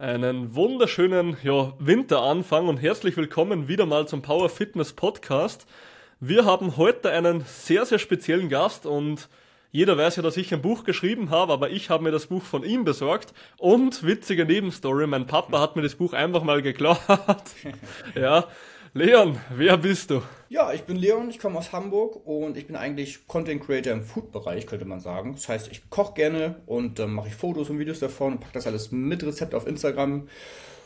Einen wunderschönen ja, Winteranfang und herzlich willkommen wieder mal zum Power Fitness Podcast. Wir haben heute einen sehr, sehr speziellen Gast und jeder weiß ja, dass ich ein Buch geschrieben habe, aber ich habe mir das Buch von ihm besorgt und witzige Nebenstory, mein Papa hat mir das Buch einfach mal geklaut. ja, Leon, wer bist du? Ja, ich bin Leon, ich komme aus Hamburg und ich bin eigentlich Content Creator im Food-Bereich, könnte man sagen. Das heißt, ich koche gerne und dann ähm, mache ich Fotos und Videos davon und packe das alles mit Rezept auf Instagram.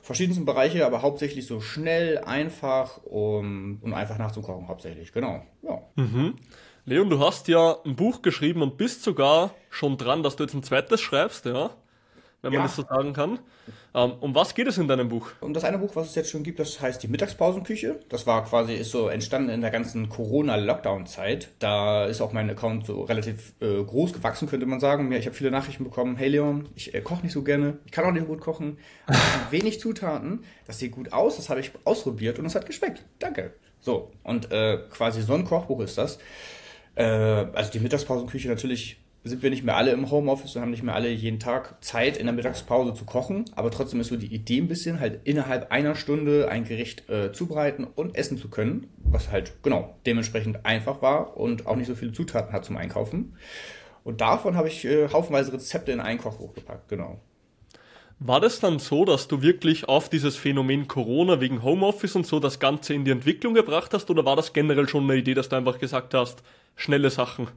Verschiedensten Bereiche, aber hauptsächlich so schnell, einfach um, und einfach nachzukochen, hauptsächlich, genau. Ja. Mhm. Leon, du hast ja ein Buch geschrieben und bist sogar schon dran, dass du jetzt ein zweites schreibst, ja? Wenn man ja. das so sagen kann. Ähm, um was geht es in deinem Buch? Um das eine Buch, was es jetzt schon gibt, das heißt die Mittagspausenküche. Das war quasi, ist so entstanden in der ganzen Corona-Lockdown-Zeit. Da ist auch mein Account so relativ äh, groß gewachsen, könnte man sagen. Ich habe viele Nachrichten bekommen, hey Leon, ich äh, koche nicht so gerne, ich kann auch nicht gut kochen, wenig Zutaten, das sieht gut aus, das habe ich ausprobiert und es hat geschmeckt. Danke. So, und äh, quasi so ein Kochbuch ist das. Äh, also die Mittagspausenküche natürlich sind wir nicht mehr alle im Homeoffice und haben nicht mehr alle jeden Tag Zeit in der Mittagspause zu kochen. Aber trotzdem ist so die Idee ein bisschen, halt innerhalb einer Stunde ein Gericht äh, zubereiten und essen zu können. Was halt, genau, dementsprechend einfach war und auch nicht so viele Zutaten hat zum Einkaufen. Und davon habe ich äh, haufenweise Rezepte in ein Kochbuch gepackt, genau. War das dann so, dass du wirklich auf dieses Phänomen Corona wegen Homeoffice und so das Ganze in die Entwicklung gebracht hast? Oder war das generell schon eine Idee, dass du einfach gesagt hast, schnelle Sachen?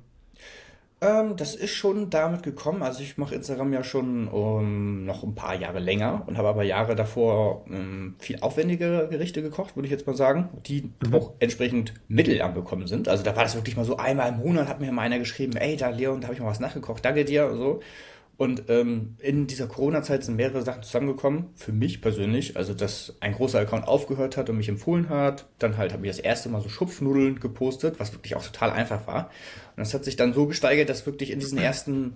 Ähm, das ist schon damit gekommen. Also ich mache Instagram ja schon um, noch ein paar Jahre länger und habe aber Jahre davor um, ähm, viel aufwendigere Gerichte gekocht, würde ich jetzt mal sagen, die mhm. auch entsprechend Mittel angekommen sind. Also da war das wirklich mal so einmal im Monat, hat mir mal einer geschrieben, ey, da Leon, da habe ich mal was nachgekocht, danke dir und so. Und ähm, in dieser Corona-Zeit sind mehrere Sachen zusammengekommen. Für mich persönlich, also dass ein großer Account aufgehört hat und mich empfohlen hat. Dann halt habe ich das erste Mal so Schupfnudeln gepostet, was wirklich auch total einfach war. Und das hat sich dann so gesteigert, dass wirklich in diesen ersten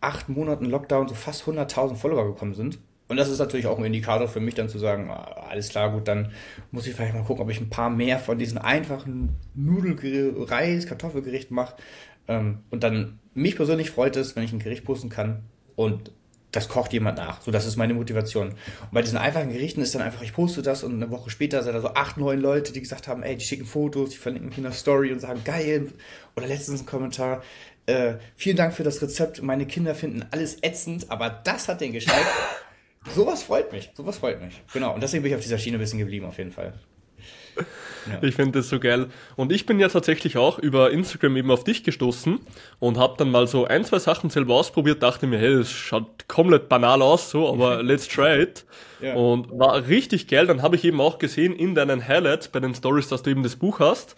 acht Monaten Lockdown so fast 100.000 Follower gekommen sind. Und das ist natürlich auch ein Indikator für mich dann zu sagen, ah, alles klar, gut, dann muss ich vielleicht mal gucken, ob ich ein paar mehr von diesen einfachen Nudel, Reis, Kartoffelgerichten mache. Ähm, und dann mich persönlich freut es, wenn ich ein Gericht posten kann, und das kocht jemand nach. So, das ist meine Motivation. Und bei diesen einfachen Gerichten ist dann einfach, ich poste das und eine Woche später sind da so acht, neun Leute, die gesagt haben, ey, die schicken Fotos, die verlinken mich in der Story und sagen, geil. Oder letztens ein Kommentar, äh, vielen Dank für das Rezept. Meine Kinder finden alles ätzend, aber das hat den Geschmack. sowas freut mich. Sowas freut mich. Genau. Und deswegen bin ich auf dieser Schiene ein bisschen geblieben, auf jeden Fall. Ja. Ich finde das so geil. Und ich bin ja tatsächlich auch über Instagram eben auf dich gestoßen und habe dann mal so ein, zwei Sachen selber ausprobiert, dachte mir, hey, das schaut komplett banal aus, so, aber let's try it. Ja. Und war richtig geil. Dann habe ich eben auch gesehen in deinen Highlights bei den Stories, dass du eben das Buch hast.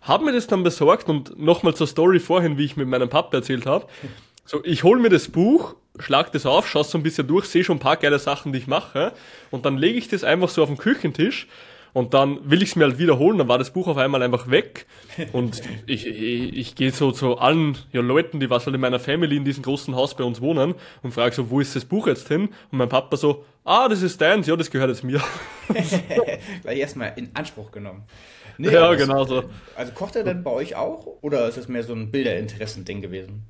Hab mir das dann besorgt und nochmal zur Story vorhin, wie ich mit meinem Papa erzählt habe. So, ich hol mir das Buch, schlag das auf, schaue so ein bisschen durch, sehe schon ein paar geile Sachen, die ich mache und dann lege ich das einfach so auf den Küchentisch und dann will ich es mir halt wiederholen, dann war das Buch auf einmal einfach weg. Und ich, ich, ich gehe so zu allen ja, Leuten, die was halt in meiner Family in diesem großen Haus bei uns wohnen und frage so, wo ist das Buch jetzt hin? Und mein Papa so, ah, das ist deins, ja, das gehört jetzt mir. Gleich erstmal in Anspruch genommen. Nee, ja, genau so. Also kocht er denn bei euch auch oder ist es mehr so ein Bilderinteressen-Ding gewesen?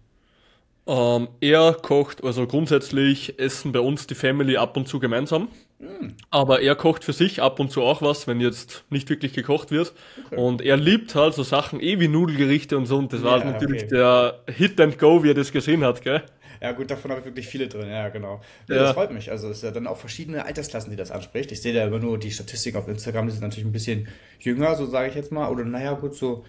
Ähm, er kocht, also grundsätzlich essen bei uns die Family ab und zu gemeinsam. Aber er kocht für sich ab und zu auch was, wenn jetzt nicht wirklich gekocht wird. Okay. Und er liebt halt so Sachen eh wie Nudelgerichte und so. Und das war halt natürlich okay. der Hit and Go, wie er das gesehen hat, gell? Ja, gut, davon habe ich wirklich viele drin, ja, genau. Ja, ja. Das freut mich. Also, es ist ja dann auch verschiedene Altersklassen, die das anspricht. Ich sehe da immer nur die Statistik auf Instagram, die sind natürlich ein bisschen jünger, so sage ich jetzt mal. Oder, naja, gut, so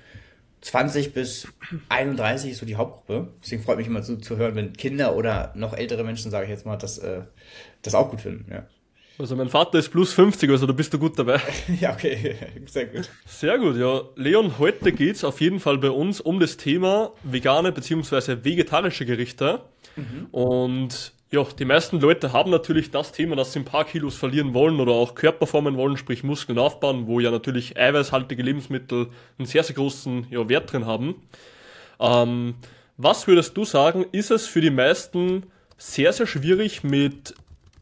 20 bis 31 ist so die Hauptgruppe. Deswegen freut mich immer zu, zu hören, wenn Kinder oder noch ältere Menschen, sage ich jetzt mal, das, äh, das auch gut finden. Ja. Also mein Vater ist plus 50, also da bist du gut dabei. ja, okay, sehr gut. Sehr gut, ja. Leon, heute geht's auf jeden Fall bei uns um das Thema vegane bzw. vegetarische Gerichte. Mhm. Und ja, die meisten Leute haben natürlich das Thema, dass sie ein paar Kilos verlieren wollen oder auch Körper formen wollen, sprich Muskeln aufbauen, wo ja natürlich eiweißhaltige Lebensmittel einen sehr, sehr großen ja, Wert drin haben. Ähm, was würdest du sagen, ist es für die meisten sehr, sehr schwierig mit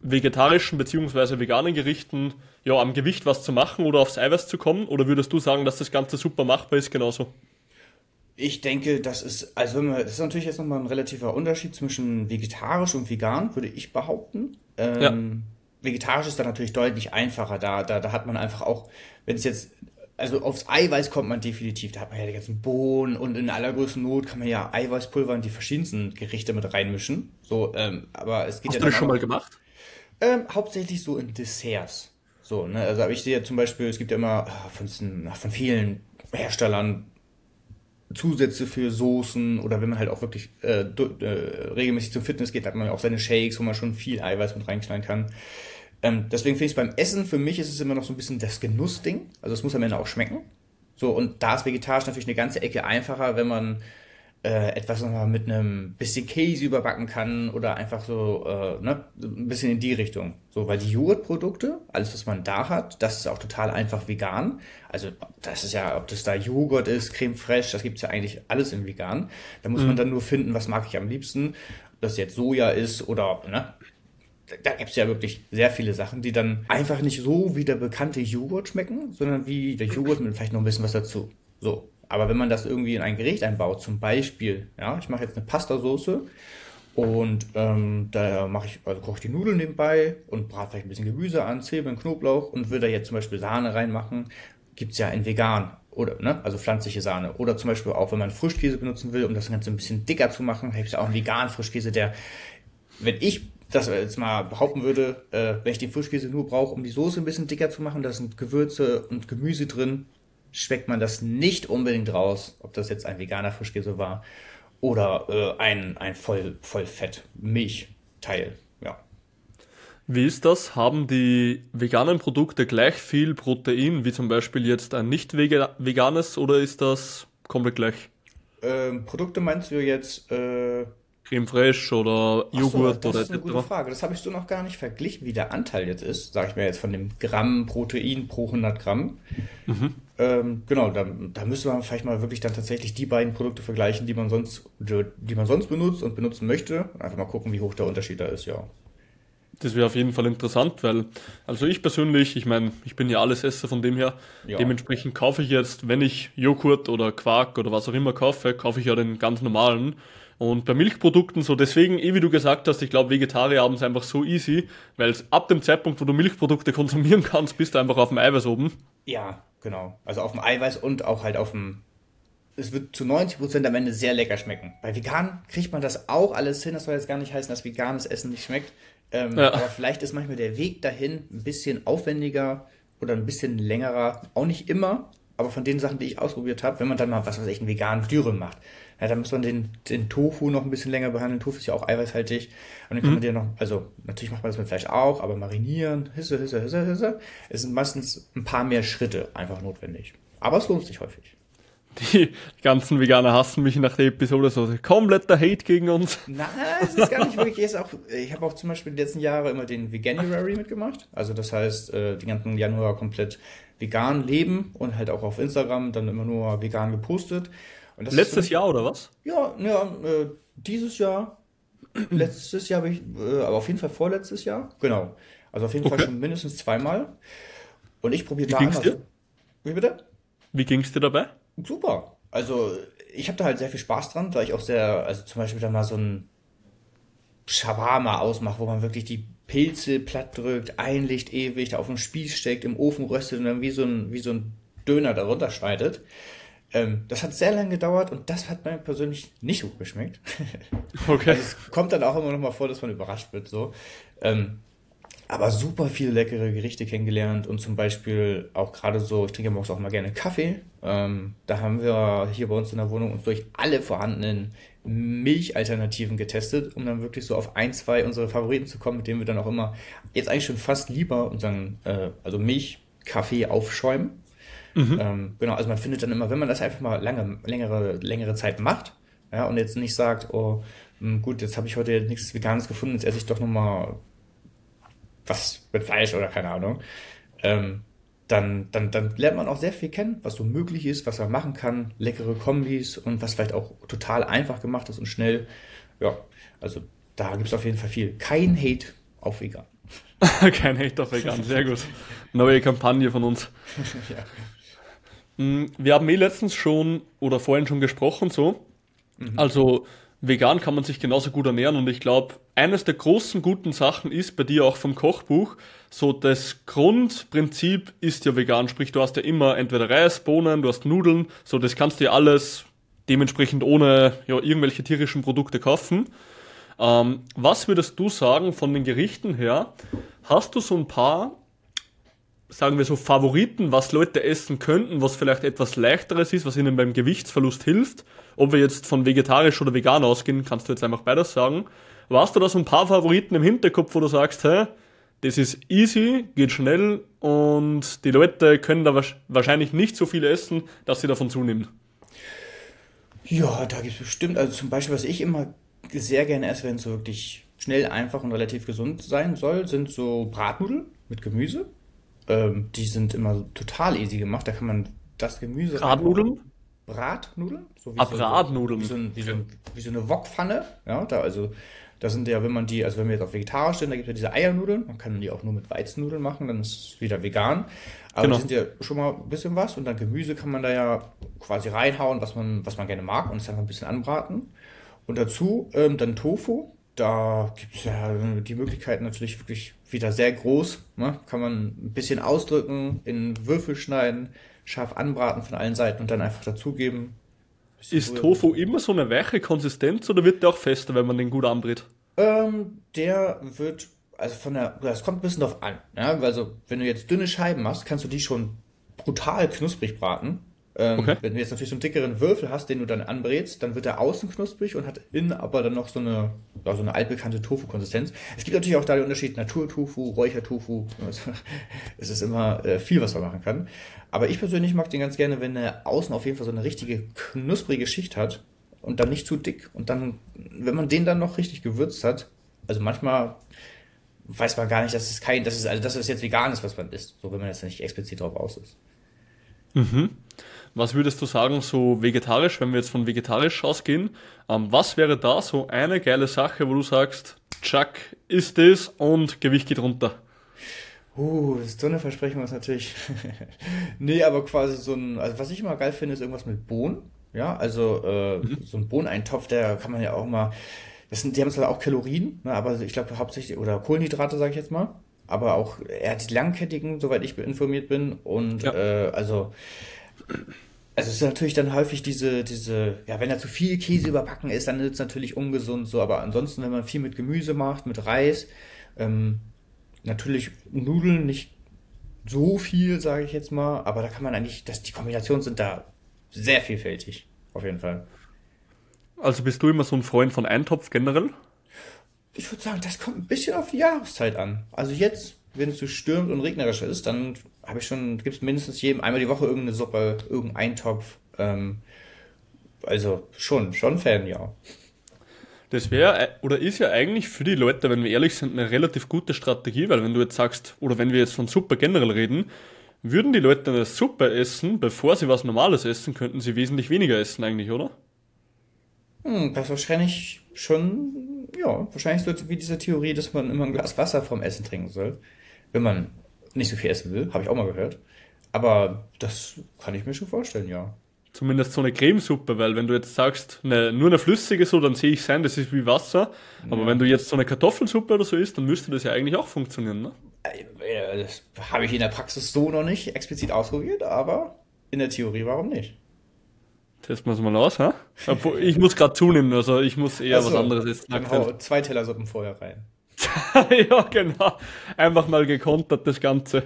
vegetarischen bzw. veganen Gerichten ja, am Gewicht was zu machen oder aufs Eiweiß zu kommen? Oder würdest du sagen, dass das Ganze super machbar ist genauso? Ich denke, das ist, also wenn wir, das ist natürlich jetzt nochmal ein relativer Unterschied zwischen vegetarisch und vegan, würde ich behaupten. Ähm, ja. vegetarisch ist dann natürlich deutlich einfacher. Da, da, da hat man einfach auch, wenn es jetzt, also aufs Eiweiß kommt man definitiv, da hat man ja die ganzen Bohnen und in allergrößten Not kann man ja Eiweißpulver in die verschiedensten Gerichte mit reinmischen. So, ähm, aber es geht Hast ja du das schon mal gemacht? Ähm, hauptsächlich so in Desserts. So, ne, also aber ich sehe zum Beispiel, es gibt ja immer ah, von, von vielen Herstellern Zusätze für Soßen oder wenn man halt auch wirklich äh, äh, regelmäßig zum Fitness geht, hat man ja auch seine Shakes, wo man schon viel Eiweiß mit reinknallen kann. Ähm, deswegen finde ich es beim Essen, für mich ist es immer noch so ein bisschen das Genussding. Also es muss am Ende auch schmecken. So, und da ist vegetarisch natürlich eine ganze Ecke einfacher, wenn man äh, etwas nochmal mit einem bisschen Käse überbacken kann oder einfach so äh, ne, ein bisschen in die Richtung. So, weil die Joghurtprodukte, alles was man da hat, das ist auch total einfach vegan. Also das ist ja, ob das da Joghurt ist, Creme fraiche, das gibt's ja eigentlich alles im Vegan. Da muss mhm. man dann nur finden, was mag ich am liebsten. Ob das jetzt Soja ist oder, ne, da gibt's ja wirklich sehr viele Sachen, die dann einfach nicht so wie der bekannte Joghurt schmecken, sondern wie der Joghurt mit vielleicht noch ein bisschen was dazu. So. Aber wenn man das irgendwie in ein Gericht einbaut, zum Beispiel, ja, ich mache jetzt eine Pastasoße und ähm, da mache ich, also koche ich die Nudeln nebenbei und brate vielleicht ein bisschen Gemüse an, Zwiebeln, Knoblauch und würde da jetzt zum Beispiel Sahne reinmachen, gibt's ja in vegan oder, ne, also pflanzliche Sahne. Oder zum Beispiel auch, wenn man Frischkäse benutzen will, um das Ganze ein bisschen dicker zu machen, habe ich ja auch einen veganen Frischkäse, der, wenn ich das jetzt mal behaupten würde, äh, wenn ich den Frischkäse nur brauche, um die Soße ein bisschen dicker zu machen, da sind Gewürze und Gemüse drin, schmeckt man das nicht unbedingt raus, ob das jetzt ein veganer Frischkäse war oder äh, ein, ein voll, Vollfett Milchteil. Ja. Wie ist das? Haben die veganen Produkte gleich viel Protein wie zum Beispiel jetzt ein nicht veganes oder ist das komplett gleich? Ähm, Produkte meinst du jetzt äh, Creme fraiche oder Joghurt so, oder Das ist eine gute Frage. Das habe ich so noch gar nicht verglichen, wie der Anteil jetzt ist, sage ich mir jetzt von dem Gramm Protein pro 100 Gramm. Mhm. Ähm, genau, da, da müsste man vielleicht mal wirklich dann tatsächlich die beiden Produkte vergleichen, die man sonst, die man sonst benutzt und benutzen möchte. Einfach mal gucken, wie hoch der Unterschied da ist, ja. Das wäre auf jeden Fall interessant, weil, also ich persönlich, ich meine, ich bin ja alles Esser von dem her, ja. dementsprechend kaufe ich jetzt, wenn ich Joghurt oder Quark oder was auch immer kaufe, kaufe ich ja den ganz normalen. Und bei Milchprodukten so, deswegen, eh wie du gesagt hast, ich glaube, Vegetarier haben es einfach so easy, weil ab dem Zeitpunkt, wo du Milchprodukte konsumieren kannst, bist du einfach auf dem Eiweiß oben. Ja, genau. Also auf dem Eiweiß und auch halt auf dem. Es wird zu 90% am Ende sehr lecker schmecken. Bei vegan kriegt man das auch alles hin. Das soll jetzt gar nicht heißen, dass veganes Essen nicht schmeckt. Ähm, ja. Aber vielleicht ist manchmal der Weg dahin ein bisschen aufwendiger oder ein bisschen längerer. Auch nicht immer, aber von den Sachen, die ich ausprobiert habe, wenn man dann mal was weiß ich, einen veganen Dürüm macht, ja, da muss man den, den Tofu noch ein bisschen länger behandeln. Tofu ist ja auch eiweißhaltig. Und dann kann mhm. man den noch, also natürlich macht man das mit Fleisch auch, aber marinieren, Hisse, Hisse, Hisse, Hisse. Es sind meistens ein paar mehr Schritte einfach notwendig. Aber es lohnt sich häufig. Die ganzen Veganer hassen mich nach der Episode so. Kompletter Hate gegen uns. Nein, es ist gar nicht wirklich. Ist auch, ich habe auch zum Beispiel die letzten Jahre immer den Veganuary mitgemacht. Also das heißt, äh, die ganzen Januar komplett vegan leben und halt auch auf Instagram dann immer nur vegan gepostet. Letztes Jahr oder was? Ja, ja äh, dieses Jahr. Letztes Jahr habe ich, äh, aber auf jeden Fall vorletztes Jahr. Genau. Also auf jeden okay. Fall schon mindestens zweimal. Und ich probiere da immer. Dir? Wie bitte? Wie ging es dir dabei? Super. Also ich habe da halt sehr viel Spaß dran, da ich auch sehr, also zum Beispiel da mal so ein Shawarma ausmache, wo man wirklich die Pilze platt drückt, ein Licht ewig, da auf dem Spieß steckt, im Ofen röstet und dann wie so ein, wie so ein Döner darunter schneidet. Ähm, das hat sehr lange gedauert und das hat mir persönlich nicht so geschmeckt. Okay. Also es kommt dann auch immer noch mal vor, dass man überrascht wird so. Ähm, aber super viele leckere Gerichte kennengelernt und zum Beispiel auch gerade so, ich trinke morgens auch mal gerne Kaffee. Ähm, da haben wir hier bei uns in der Wohnung uns durch alle vorhandenen Milchalternativen getestet, um dann wirklich so auf ein, zwei unsere Favoriten zu kommen, mit denen wir dann auch immer jetzt eigentlich schon fast lieber unseren, äh, also Milchkaffee aufschäumen. Mhm. Ähm, genau, also man findet dann immer, wenn man das einfach mal lange, längere, längere Zeit macht, ja, und jetzt nicht sagt, oh, hm, gut, jetzt habe ich heute nichts Veganes gefunden, jetzt esse ich doch nochmal was mit Fleisch oder keine Ahnung, ähm, dann, dann, dann lernt man auch sehr viel kennen, was so möglich ist, was man machen kann, leckere Kombis und was vielleicht auch total einfach gemacht ist und schnell. Ja, also da gibt es auf jeden Fall viel. Kein Hate auf vegan. Kein Hate auf vegan, sehr gut. Neue Kampagne von uns. ja. Hm, wir haben eh letztens schon oder vorhin schon gesprochen, so. Mhm. Also vegan kann man sich genauso gut ernähren und ich glaube, eines der großen guten Sachen ist bei dir auch vom Kochbuch, so das Grundprinzip ist ja vegan, sprich du hast ja immer entweder Reis, Bohnen, du hast Nudeln, so das kannst du ja alles dementsprechend ohne ja, irgendwelche tierischen Produkte kaufen. Ähm, was würdest du sagen von den Gerichten her? Hast du so ein paar, sagen wir so, Favoriten, was Leute essen könnten, was vielleicht etwas leichteres ist, was ihnen beim Gewichtsverlust hilft? Ob wir jetzt von vegetarisch oder vegan ausgehen, kannst du jetzt einfach beides sagen. Warst du da so ein paar Favoriten im Hinterkopf, wo du sagst, hä, das ist easy, geht schnell und die Leute können da wahrscheinlich nicht so viel essen, dass sie davon zunehmen? Ja, da gibt es bestimmt, also zum Beispiel, was ich immer sehr gerne esse, wenn es so wirklich schnell, einfach und relativ gesund sein soll, sind so Bratnudeln mit Gemüse. Ähm, die sind immer total easy gemacht. Da kann man das Gemüse. Bratnudeln? Bratnudeln? So wie ah, so, Bratnudeln. Wie so, wie, so, wie so, eine Wokpfanne. Ja, da also. Da sind ja, wenn man die, also wenn wir jetzt auf vegetarisch sind, da gibt es ja diese Eiernudeln. Man kann die auch nur mit Weizennudeln machen, dann ist es wieder vegan. Aber genau. die sind ja schon mal ein bisschen was und dann Gemüse kann man da ja quasi reinhauen, was man, was man gerne mag und es einfach ein bisschen anbraten. Und dazu ähm, dann Tofu. Da gibt es ja die Möglichkeit natürlich wirklich wieder sehr groß. Ne? Kann man ein bisschen ausdrücken, in Würfel schneiden, scharf anbraten von allen Seiten und dann einfach dazugeben. Ist Tofu immer so eine weiche Konsistenz oder wird der auch fester, wenn man den gut anbrät? Ähm, der wird, also von der, das kommt ein bisschen drauf an. Ja? Also, wenn du jetzt dünne Scheiben machst, kannst du die schon brutal knusprig braten. Ähm, okay. Wenn du jetzt natürlich so einen dickeren Würfel hast, den du dann anbrätst, dann wird er außen knusprig und hat innen aber dann noch so eine, ja, so eine altbekannte Tofu-Konsistenz. Es gibt natürlich auch da den Unterschied Naturtofu, Räuchertofu. es ist immer äh, viel, was man machen kann. Aber ich persönlich mag den ganz gerne, wenn er außen auf jeden Fall so eine richtige knusprige Schicht hat und dann nicht zu dick. Und dann, wenn man den dann noch richtig gewürzt hat, also manchmal weiß man gar nicht, dass es kein, dass es, also dass es jetzt vegan ist, was man isst, so wenn man jetzt nicht explizit drauf aus ist. Mhm. Was würdest du sagen, so vegetarisch, wenn wir jetzt von vegetarisch ausgehen, ähm, was wäre da so eine geile Sache, wo du sagst, Chuck ist das und Gewicht geht runter? Uh, so eine Versprechung ist natürlich. nee, aber quasi so ein, also was ich immer geil finde, ist irgendwas mit Bohnen. Ja, also äh, mhm. so ein Bohneneintopf, der kann man ja auch mal. Das sind, die haben zwar auch Kalorien, ne, aber ich glaube hauptsächlich, oder Kohlenhydrate, sage ich jetzt mal. Aber auch eher die langkettigen, soweit ich informiert bin. Und ja. äh, also also es ist natürlich dann häufig diese, diese, ja, wenn da zu viel Käse überbacken ist, dann ist es natürlich ungesund so, aber ansonsten, wenn man viel mit Gemüse macht, mit Reis, ähm, natürlich Nudeln nicht so viel, sage ich jetzt mal, aber da kann man eigentlich, das, die Kombinationen sind da sehr vielfältig, auf jeden Fall. Also bist du immer so ein Freund von Eintopf generell? Ich würde sagen, das kommt ein bisschen auf die Jahreszeit an. Also jetzt, wenn es so stürmt und regnerisch ist, dann habe ich schon, gibt es mindestens jedem einmal die Woche irgendeine Suppe, irgendeinen Eintopf. Ähm, also schon, schon Fan, ja. Das wäre äh, oder ist ja eigentlich für die Leute, wenn wir ehrlich sind, eine relativ gute Strategie, weil wenn du jetzt sagst, oder wenn wir jetzt von Suppe generell reden, würden die Leute eine Suppe essen, bevor sie was Normales essen, könnten sie wesentlich weniger essen eigentlich, oder? Hm, das wahrscheinlich schon, ja, wahrscheinlich so wie diese Theorie, dass man immer ein Glas Wasser vom Essen trinken soll, wenn man nicht so viel essen will, habe ich auch mal gehört. Aber das kann ich mir schon vorstellen, ja. Zumindest so eine Cremesuppe, weil wenn du jetzt sagst, eine, nur eine flüssige so, dann sehe ich sein, das ist wie Wasser. Aber ja. wenn du jetzt so eine Kartoffelsuppe oder so isst, dann müsste das ja eigentlich auch funktionieren, ne? Äh, das habe ich in der Praxis so noch nicht explizit ausprobiert, aber in der Theorie warum nicht? Testen wir es mal aus, ha? Ich muss gerade zunehmen, also ich muss eher also, was anderes essen. Dann hau zwei Teller Suppen vorher rein. ja, genau. Einfach mal gekontert, das Ganze.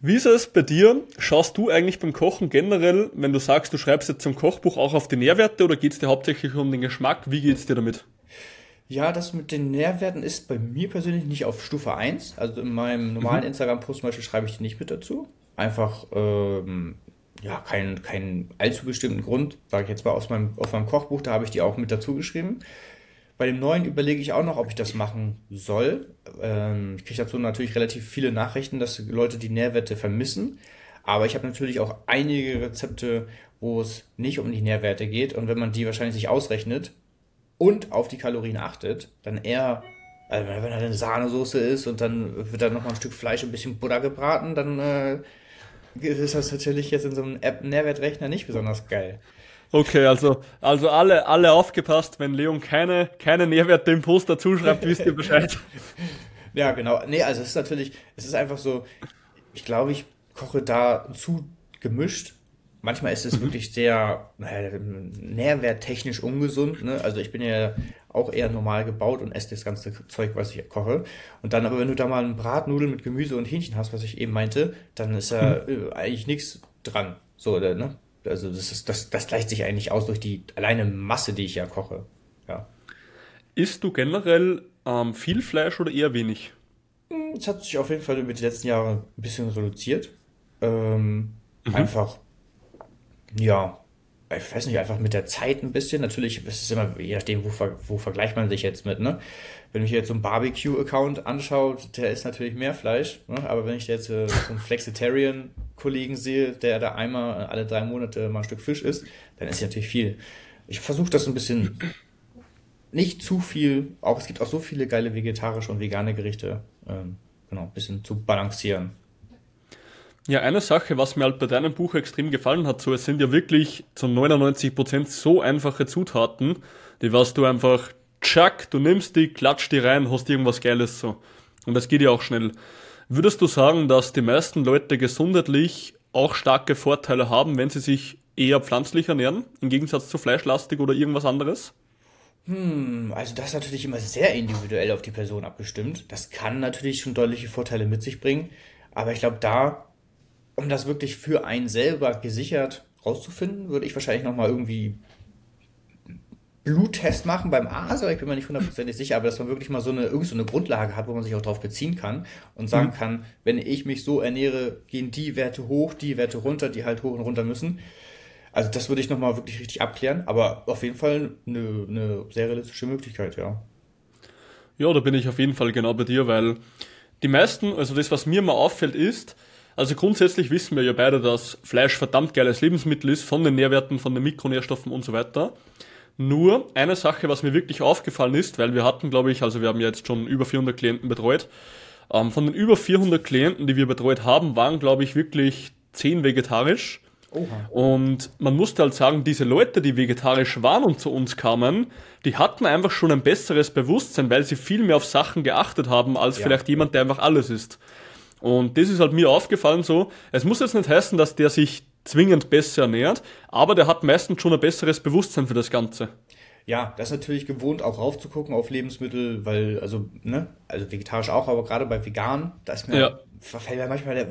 Wie ist es bei dir? Schaust du eigentlich beim Kochen generell, wenn du sagst, du schreibst jetzt zum Kochbuch auch auf die Nährwerte oder geht es dir hauptsächlich um den Geschmack? Wie geht es dir damit? Ja, das mit den Nährwerten ist bei mir persönlich nicht auf Stufe 1. Also in meinem normalen mhm. Instagram-Post zum Beispiel schreibe ich die nicht mit dazu. Einfach, ähm, ja, keinen kein allzu bestimmten Grund, sage ich jetzt mal aus meinem, aus meinem Kochbuch, da habe ich die auch mit dazu geschrieben. Bei dem neuen überlege ich auch noch, ob ich das machen soll. Ähm, ich kriege dazu natürlich relativ viele Nachrichten, dass Leute die Nährwerte vermissen. Aber ich habe natürlich auch einige Rezepte, wo es nicht um die Nährwerte geht. Und wenn man die wahrscheinlich sich ausrechnet und auf die Kalorien achtet, dann eher, also wenn da eine Sahnesoße ist und dann wird da nochmal ein Stück Fleisch und ein bisschen Butter gebraten, dann äh, ist das natürlich jetzt in so einem App-Nährwertrechner nicht besonders geil. Okay, also, also alle, alle aufgepasst, wenn Leon keine, keine Nährwerte im Post dazu schreibt, wisst ihr Bescheid. ja, genau. Nee, also es ist natürlich, es ist einfach so, ich glaube, ich koche da zu gemischt. Manchmal ist es mhm. wirklich sehr naja, nährwerttechnisch ungesund. Ne? Also ich bin ja auch eher normal gebaut und esse das ganze Zeug, was ich koche. Und dann aber, wenn du da mal einen Bratnudeln mit Gemüse und Hähnchen hast, was ich eben meinte, dann ist da mhm. eigentlich nichts dran. So, ne? Also das ist, das, das gleicht sich eigentlich aus durch die alleine Masse, die ich ja koche. Ja. Isst du generell ähm, viel Fleisch oder eher wenig? Hm, es hat sich auf jeden Fall über die letzten Jahre ein bisschen reduziert. Ähm, mhm. Einfach, ja, ich weiß nicht, einfach mit der Zeit ein bisschen. Natürlich ist es immer, je nachdem, wo, wo vergleicht man sich jetzt mit, ne? Wenn ich jetzt so einen Barbecue-Account anschaue, der ist natürlich mehr Fleisch, ne? aber wenn ich jetzt äh, so einen Flexitarian-Kollegen sehe, der da einmal alle drei Monate mal ein Stück Fisch isst, dann ist ja natürlich viel. Ich versuche das ein bisschen nicht zu viel, auch es gibt auch so viele geile vegetarische und vegane Gerichte, ähm, genau, ein bisschen zu balancieren. Ja, eine Sache, was mir halt bei deinem Buch extrem gefallen hat, so es sind ja wirklich zu 99% so einfache Zutaten, die was du einfach, tschack, du nimmst die, klatscht die rein, hast irgendwas Geiles so. Und das geht ja auch schnell. Würdest du sagen, dass die meisten Leute gesundheitlich auch starke Vorteile haben, wenn sie sich eher pflanzlich ernähren, im Gegensatz zu fleischlastig oder irgendwas anderes? Hm, also das ist natürlich immer sehr individuell auf die Person abgestimmt. Das kann natürlich schon deutliche Vorteile mit sich bringen. Aber ich glaube, da um das wirklich für einen selber gesichert rauszufinden, würde ich wahrscheinlich nochmal irgendwie Bluttest machen beim Arzt, aber ich bin mir nicht hundertprozentig sicher, aber dass man wirklich mal so eine, irgend so eine Grundlage hat, wo man sich auch drauf beziehen kann und sagen mhm. kann, wenn ich mich so ernähre, gehen die Werte hoch, die Werte runter, die halt hoch und runter müssen. Also das würde ich nochmal wirklich richtig abklären, aber auf jeden Fall eine, eine sehr realistische Möglichkeit, ja. Ja, da bin ich auf jeden Fall genau bei dir, weil die meisten, also das, was mir mal auffällt, ist, also grundsätzlich wissen wir ja beide, dass Fleisch verdammt geiles Lebensmittel ist, von den Nährwerten, von den Mikronährstoffen und so weiter. Nur eine Sache, was mir wirklich aufgefallen ist, weil wir hatten, glaube ich, also wir haben ja jetzt schon über 400 Klienten betreut. Ähm, von den über 400 Klienten, die wir betreut haben, waren, glaube ich, wirklich 10 vegetarisch. Oha. Und man musste halt sagen, diese Leute, die vegetarisch waren und zu uns kamen, die hatten einfach schon ein besseres Bewusstsein, weil sie viel mehr auf Sachen geachtet haben, als ja. vielleicht jemand, der einfach alles isst. Und das ist halt mir aufgefallen so. Es muss jetzt nicht heißen, dass der sich zwingend besser ernährt, aber der hat meistens schon ein besseres Bewusstsein für das Ganze. Ja, das ist natürlich gewohnt, auch raufzugucken auf Lebensmittel, weil, also, ne, also vegetarisch auch, aber gerade bei vegan, da ist mir, ja. verfällt mir manchmal der,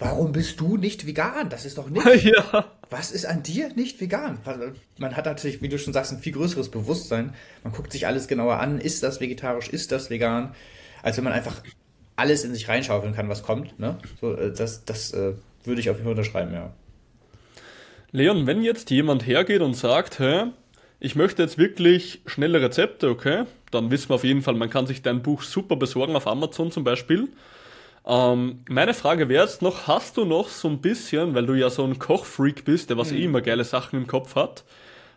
warum bist du nicht vegan? Das ist doch nicht. ja. Was ist an dir nicht vegan? Man hat natürlich, wie du schon sagst, ein viel größeres Bewusstsein. Man guckt sich alles genauer an. Ist das vegetarisch? Ist das vegan? Als wenn man einfach alles in sich reinschaufeln kann, was kommt. Ne? So, äh, das das äh, würde ich auf jeden Fall unterschreiben, ja. Leon, wenn jetzt jemand hergeht und sagt, hä, ich möchte jetzt wirklich schnelle Rezepte, okay, dann wissen wir auf jeden Fall, man kann sich dein Buch super besorgen auf Amazon zum Beispiel. Ähm, meine Frage wäre jetzt noch, hast du noch so ein bisschen, weil du ja so ein Kochfreak bist, der was mhm. eh immer geile Sachen im Kopf hat,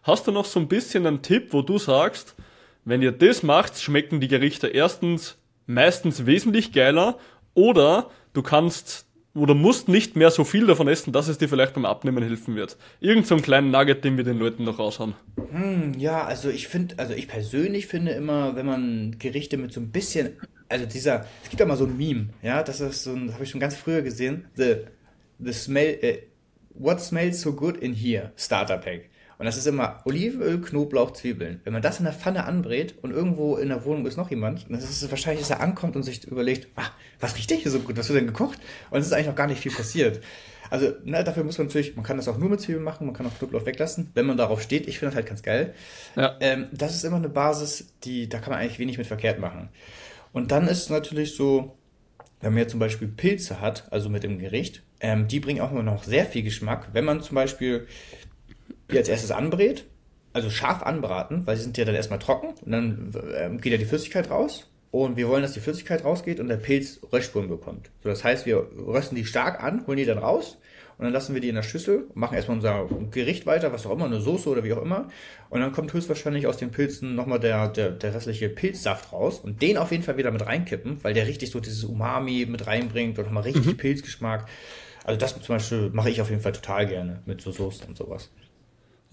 hast du noch so ein bisschen einen Tipp, wo du sagst, wenn ihr das macht, schmecken die Gerichte erstens meistens wesentlich geiler oder du kannst oder musst nicht mehr so viel davon essen, dass es dir vielleicht beim Abnehmen helfen wird. Irgend so einen kleinen Nugget, den wir den Leuten noch raushauen. Hm, ja, also ich finde, also ich persönlich finde immer, wenn man Gerichte mit so ein bisschen, also dieser, es gibt ja mal so ein Meme, ja, das ist so ein, habe ich schon ganz früher gesehen, the, the smell, uh, what smells so good in here, Starter Pack. Und das ist immer Olivenöl, Knoblauch, Zwiebeln. Wenn man das in der Pfanne anbrät und irgendwo in der Wohnung ist noch jemand, dann ist es wahrscheinlich, dass er ankommt und sich überlegt, ah, was riecht hier so gut, was wird denn gekocht? Und es ist eigentlich noch gar nicht viel passiert. Also, ne, dafür muss man natürlich, man kann das auch nur mit Zwiebeln machen, man kann auch Knoblauch weglassen, wenn man darauf steht. Ich finde das halt ganz geil. Ja. Ähm, das ist immer eine Basis, die, da kann man eigentlich wenig mit verkehrt machen. Und dann ist es natürlich so, wenn man jetzt zum Beispiel Pilze hat, also mit dem Gericht, ähm, die bringen auch immer noch sehr viel Geschmack. Wenn man zum Beispiel die als erstes anbrät, also scharf anbraten, weil sie sind ja dann erstmal trocken und dann äh, geht ja die Flüssigkeit raus. Und wir wollen, dass die Flüssigkeit rausgeht und der Pilz Röstspuren bekommt. So, das heißt, wir rösten die stark an, holen die dann raus und dann lassen wir die in der Schüssel, machen erstmal unser Gericht weiter, was auch immer, eine Soße oder wie auch immer. Und dann kommt höchstwahrscheinlich aus den Pilzen nochmal der, der, der restliche Pilzsaft raus und den auf jeden Fall wieder mit reinkippen, weil der richtig so dieses Umami mit reinbringt und nochmal richtig mhm. Pilzgeschmack. Also das zum Beispiel mache ich auf jeden Fall total gerne mit so Soßen und sowas.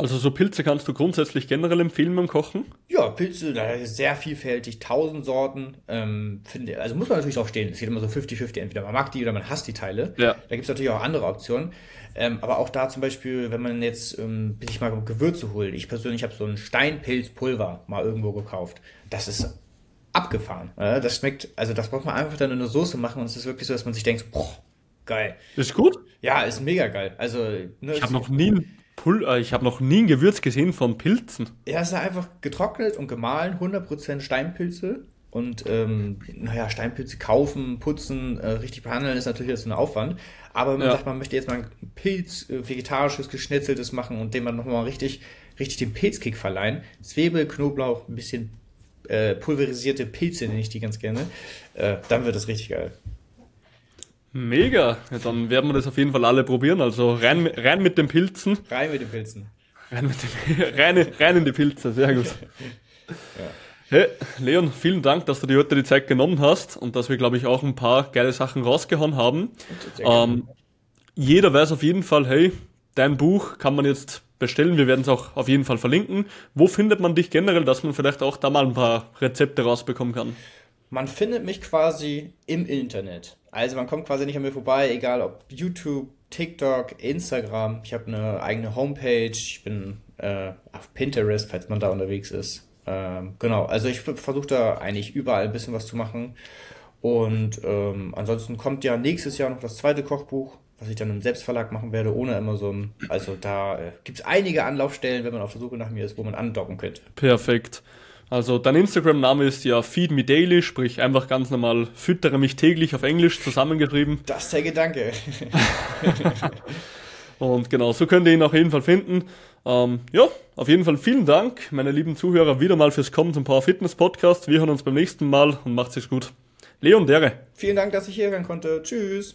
Also so Pilze kannst du grundsätzlich generell empfehlen beim Kochen? Ja, Pilze, da ist sehr vielfältig, tausend Sorten. Ähm, finde, also muss man natürlich drauf stehen. Es geht immer so 50-50, entweder man mag die oder man hasst die Teile. Ja. Da gibt es natürlich auch andere Optionen. Ähm, aber auch da zum Beispiel, wenn man jetzt ähm, sich mal Gewürze holt. Ich persönlich habe so ein Steinpilzpulver mal irgendwo gekauft. Das ist abgefahren. Äh? Das schmeckt, also das braucht man einfach dann in eine Soße machen und es ist wirklich so, dass man sich denkt, boah, geil. Ist gut? Ja, ist mega geil. Also, ne, ich habe noch nie ein Pul äh, ich habe noch nie ein Gewürz gesehen von Pilzen. Ja, es ist einfach getrocknet und gemahlen, 100% Steinpilze. Und ähm, naja, Steinpilze kaufen, putzen, äh, richtig behandeln ist natürlich jetzt ein Aufwand. Aber wenn man ja. sagt, man möchte jetzt mal ein Pilz, äh, vegetarisches, geschnetzeltes machen und dem man nochmal richtig, richtig den Pilzkick verleihen. Zwiebel, Knoblauch, ein bisschen äh, pulverisierte Pilze nenne ich die ganz gerne. Äh, dann wird das richtig geil. Mega. Ja, dann werden wir das auf jeden Fall alle probieren. Also rein, rein mit den Pilzen. Rein mit den Pilzen. Rein, mit den, rein, rein in die Pilze, sehr gut. ja. Hey, Leon, vielen Dank, dass du dir heute die Zeit genommen hast und dass wir, glaube ich, auch ein paar geile Sachen rausgehauen haben. Ähm, jeder weiß auf jeden Fall, hey, dein Buch kann man jetzt bestellen. Wir werden es auch auf jeden Fall verlinken. Wo findet man dich generell, dass man vielleicht auch da mal ein paar Rezepte rausbekommen kann? Man findet mich quasi im Internet. Also man kommt quasi nicht an mir vorbei, egal ob YouTube, TikTok, Instagram. Ich habe eine eigene Homepage. Ich bin äh, auf Pinterest, falls man da unterwegs ist. Ähm, genau, also ich versuche da eigentlich überall ein bisschen was zu machen. Und ähm, ansonsten kommt ja nächstes Jahr noch das zweite Kochbuch, was ich dann im Selbstverlag machen werde, ohne Amazon. Also da äh, gibt es einige Anlaufstellen, wenn man auf der Suche nach mir ist, wo man andocken könnte. Perfekt. Also dein Instagram-Name ist ja Feed Me Daily, sprich einfach ganz normal füttere mich täglich auf Englisch zusammengeschrieben. Das ist der Gedanke. Und genau, so könnt ihr ihn auf jeden Fall finden. Ähm, ja, auf jeden Fall vielen Dank, meine lieben Zuhörer, wieder mal fürs Kommen zum Power Fitness Podcast. Wir hören uns beim nächsten Mal und macht's es gut. Leon Dere. Vielen Dank, dass ich hier sein konnte. Tschüss.